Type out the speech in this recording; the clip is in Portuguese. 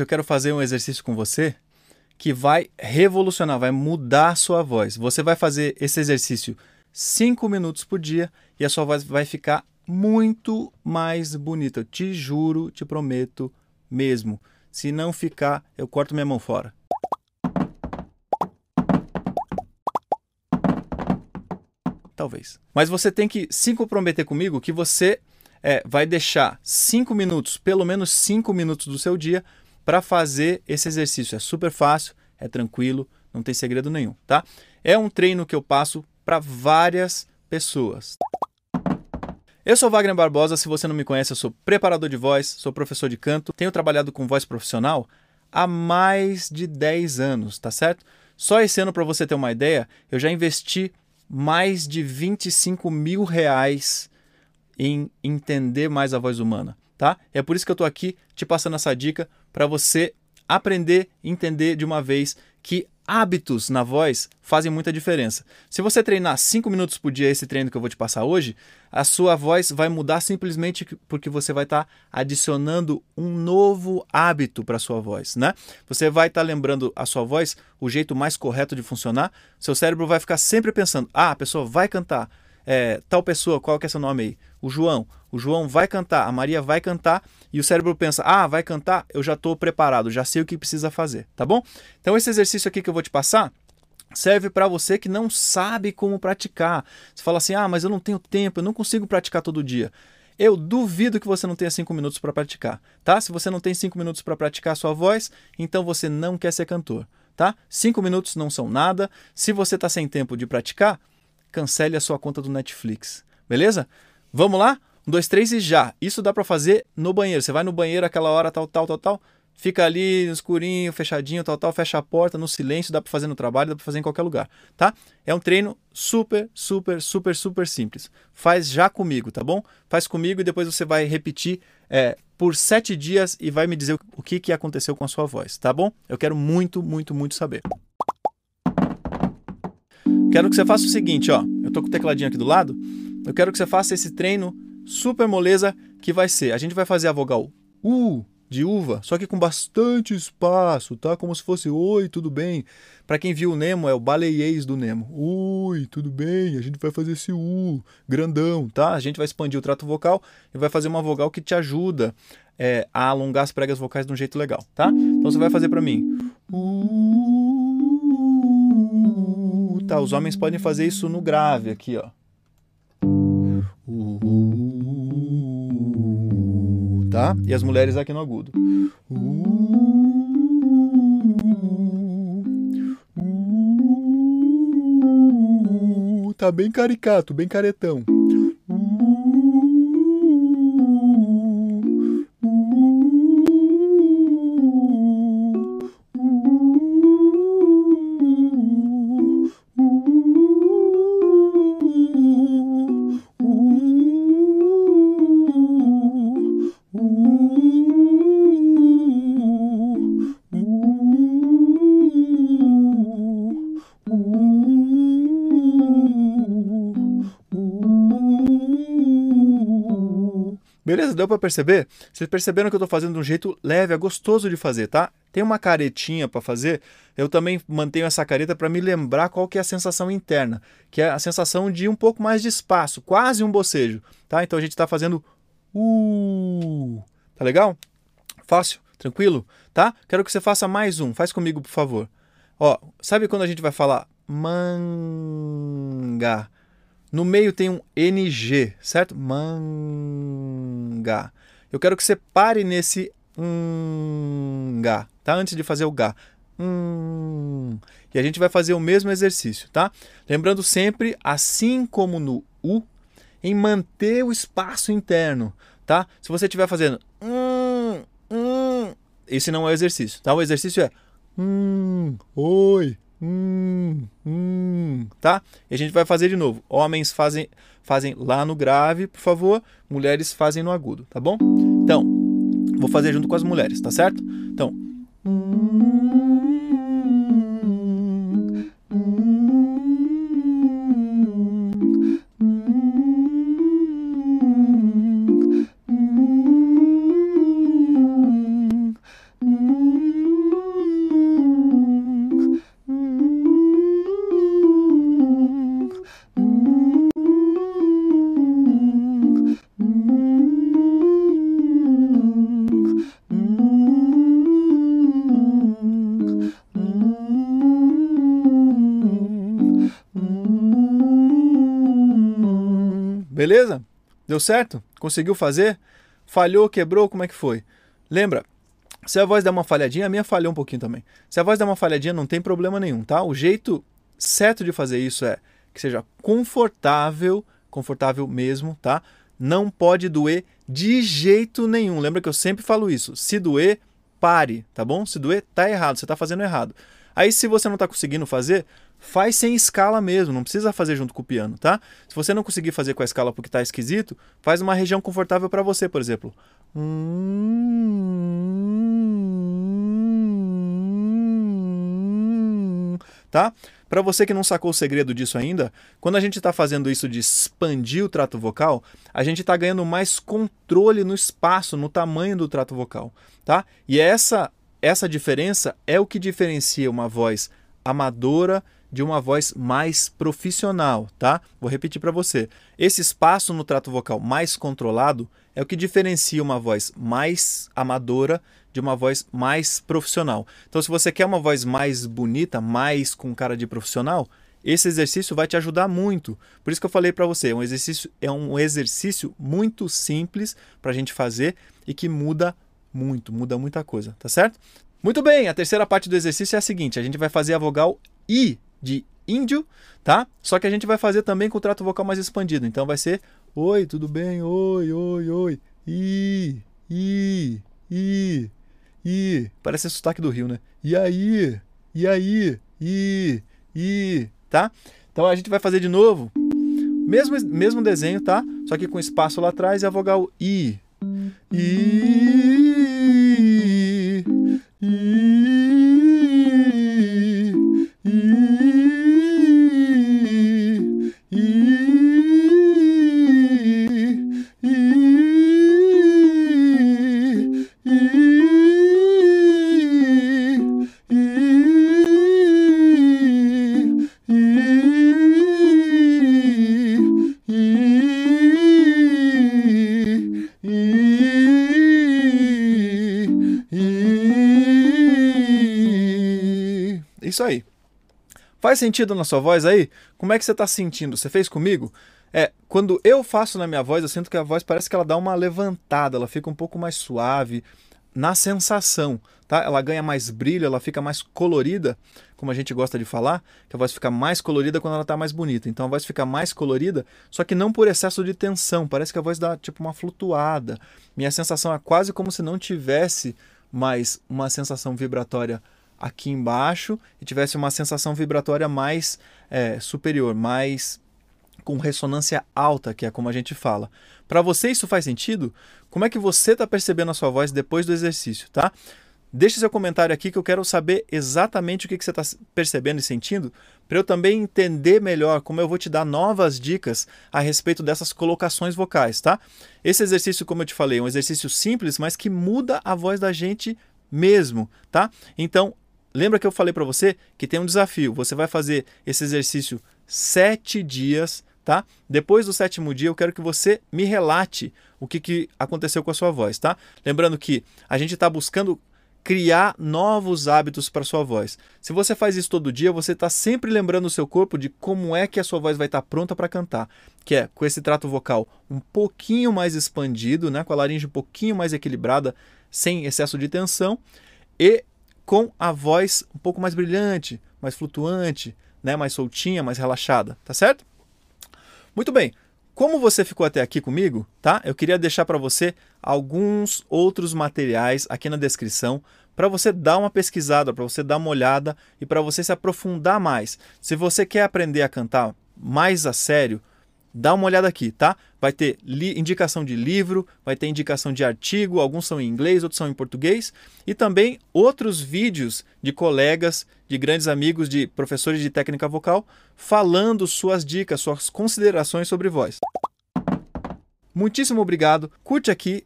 Eu quero fazer um exercício com você que vai revolucionar, vai mudar a sua voz. Você vai fazer esse exercício 5 minutos por dia e a sua voz vai ficar muito mais bonita. Eu te juro, te prometo mesmo. Se não ficar, eu corto minha mão fora. Talvez. Mas você tem que se comprometer comigo que você é, vai deixar 5 minutos, pelo menos 5 minutos do seu dia, para fazer esse exercício. É super fácil, é tranquilo, não tem segredo nenhum, tá? É um treino que eu passo para várias pessoas. Eu sou Wagner Barbosa, se você não me conhece, eu sou preparador de voz, sou professor de canto, tenho trabalhado com voz profissional há mais de 10 anos, tá certo? Só esse ano, para você ter uma ideia, eu já investi mais de 25 mil reais em entender mais a voz humana tá? É por isso que eu estou aqui te passando essa dica para você aprender, entender de uma vez que hábitos na voz fazem muita diferença. Se você treinar 5 minutos por dia esse treino que eu vou te passar hoje, a sua voz vai mudar simplesmente porque você vai estar tá adicionando um novo hábito para sua voz, né? Você vai estar tá lembrando a sua voz o jeito mais correto de funcionar. Seu cérebro vai ficar sempre pensando: "Ah, a pessoa vai cantar é, tal pessoa, qual que é seu nome aí? O João. O João vai cantar, a Maria vai cantar e o cérebro pensa: ah, vai cantar, eu já estou preparado, já sei o que precisa fazer, tá bom? Então esse exercício aqui que eu vou te passar serve para você que não sabe como praticar. Você fala assim: ah, mas eu não tenho tempo, eu não consigo praticar todo dia. Eu duvido que você não tenha cinco minutos para praticar, tá? Se você não tem cinco minutos para praticar a sua voz, então você não quer ser cantor, tá? Cinco minutos não são nada. Se você está sem tempo de praticar, cancele a sua conta do Netflix. Beleza? Vamos lá? Um, dois, três e já. Isso dá para fazer no banheiro. Você vai no banheiro aquela hora, tal, tal, tal, tal. Fica ali no escurinho, fechadinho, tal, tal, fecha a porta, no silêncio, dá para fazer no trabalho, dá para fazer em qualquer lugar, tá? É um treino super, super, super, super simples. Faz já comigo, tá bom? Faz comigo e depois você vai repetir é, por sete dias e vai me dizer o que, que aconteceu com a sua voz, tá bom? Eu quero muito, muito, muito saber. Quero que você faça o seguinte, ó. Eu tô com o tecladinho aqui do lado. Eu quero que você faça esse treino super moleza que vai ser. A gente vai fazer a vogal U de uva, só que com bastante espaço, tá? Como se fosse oi, tudo bem. Para quem viu o Nemo, é o baleiês do Nemo. Oi, tudo bem? A gente vai fazer esse U grandão, tá? A gente vai expandir o trato vocal e vai fazer uma vogal que te ajuda é, a alongar as pregas vocais de um jeito legal, tá? Então você vai fazer para mim. Uh, tá? Os homens podem fazer isso no grave aqui, ó. Tá? E as mulheres aqui no agudo. Tá bem caricato, bem caretão. Deu para perceber? Vocês perceberam que eu estou fazendo de um jeito leve, é gostoso de fazer, tá? Tem uma caretinha para fazer. Eu também mantenho essa careta para me lembrar qual que é a sensação interna, que é a sensação de um pouco mais de espaço, quase um bocejo, tá? Então a gente está fazendo uh, tá legal? Fácil, tranquilo, tá? Quero que você faça mais um. Faz comigo, por favor. Ó, sabe quando a gente vai falar manga? No meio tem um NG, certo? Manga. Eu quero que você pare nesse nga, tá? Antes de fazer o ga. Hum. E a gente vai fazer o mesmo exercício, tá? Lembrando sempre, assim como no U, em manter o espaço interno, tá? Se você estiver fazendo hum, hum, esse não é o exercício, tá? O exercício é hum, oi, Hum, hum, tá? E a gente vai fazer de novo. Homens fazem, fazem lá no grave, por favor. Mulheres fazem no agudo, tá bom? Então, vou fazer junto com as mulheres, tá certo? Então. Beleza? Deu certo? Conseguiu fazer? Falhou, quebrou, como é que foi? Lembra, se a voz der uma falhadinha, a minha falhou um pouquinho também. Se a voz der uma falhadinha, não tem problema nenhum, tá? O jeito certo de fazer isso é que seja confortável, confortável mesmo, tá? Não pode doer de jeito nenhum. Lembra que eu sempre falo isso. Se doer, pare, tá bom? Se doer, tá errado, você tá fazendo errado. Aí se você não tá conseguindo fazer, faz sem escala mesmo, não precisa fazer junto com o piano, tá? Se você não conseguir fazer com a escala porque tá esquisito, faz uma região confortável para você, por exemplo. Tá? Para você que não sacou o segredo disso ainda, quando a gente está fazendo isso de expandir o trato vocal, a gente está ganhando mais controle no espaço, no tamanho do trato vocal, tá? E essa essa diferença é o que diferencia uma voz amadora de uma voz mais profissional, tá? Vou repetir para você. Esse espaço no trato vocal mais controlado é o que diferencia uma voz mais amadora de uma voz mais profissional. Então, se você quer uma voz mais bonita, mais com cara de profissional, esse exercício vai te ajudar muito. Por isso que eu falei para você, é um exercício é um exercício muito simples para a gente fazer e que muda muito, muda muita coisa, tá certo? Muito bem, a terceira parte do exercício é a seguinte: a gente vai fazer a vogal I de índio, tá? Só que a gente vai fazer também com o trato vocal mais expandido. Então vai ser Oi, tudo bem? Oi, oi, oi. I, I, I, I. Parece sotaque do Rio, né? E aí? E aí? I, I, tá? Então a gente vai fazer de novo. Mesmo, mesmo desenho, tá? Só que com espaço lá atrás e a vogal I. I, Isso aí. Faz sentido na sua voz aí? Como é que você está sentindo? Você fez comigo? É, quando eu faço na minha voz, eu sinto que a voz parece que ela dá uma levantada, ela fica um pouco mais suave na sensação, tá? Ela ganha mais brilho, ela fica mais colorida, como a gente gosta de falar, que a voz fica mais colorida quando ela está mais bonita. Então a voz fica mais colorida, só que não por excesso de tensão, parece que a voz dá tipo uma flutuada. Minha sensação é quase como se não tivesse mais uma sensação vibratória aqui embaixo e tivesse uma sensação vibratória mais é, superior, mais com ressonância alta, que é como a gente fala. Para você isso faz sentido? Como é que você está percebendo a sua voz depois do exercício, tá? Deixe seu comentário aqui que eu quero saber exatamente o que, que você está percebendo e sentindo, para eu também entender melhor como eu vou te dar novas dicas a respeito dessas colocações vocais, tá? Esse exercício, como eu te falei, é um exercício simples, mas que muda a voz da gente mesmo, tá? Então, lembra que eu falei para você que tem um desafio. Você vai fazer esse exercício sete dias, tá? Depois do sétimo dia, eu quero que você me relate o que, que aconteceu com a sua voz, tá? Lembrando que a gente está buscando criar novos hábitos para sua voz. Se você faz isso todo dia, você está sempre lembrando o seu corpo de como é que a sua voz vai estar tá pronta para cantar, que é com esse trato vocal um pouquinho mais expandido, né, com a laringe um pouquinho mais equilibrada, sem excesso de tensão e com a voz um pouco mais brilhante, mais flutuante, né, mais soltinha, mais relaxada, tá certo? Muito bem. Como você ficou até aqui comigo, tá? Eu queria deixar para você alguns outros materiais aqui na descrição para você dar uma pesquisada, para você dar uma olhada e para você se aprofundar mais. Se você quer aprender a cantar mais a sério, dá uma olhada aqui, tá? Vai ter indicação de livro, vai ter indicação de artigo, alguns são em inglês, outros são em português, e também outros vídeos de colegas, de grandes amigos, de professores de técnica vocal, falando suas dicas, suas considerações sobre voz. Muitíssimo obrigado, curte aqui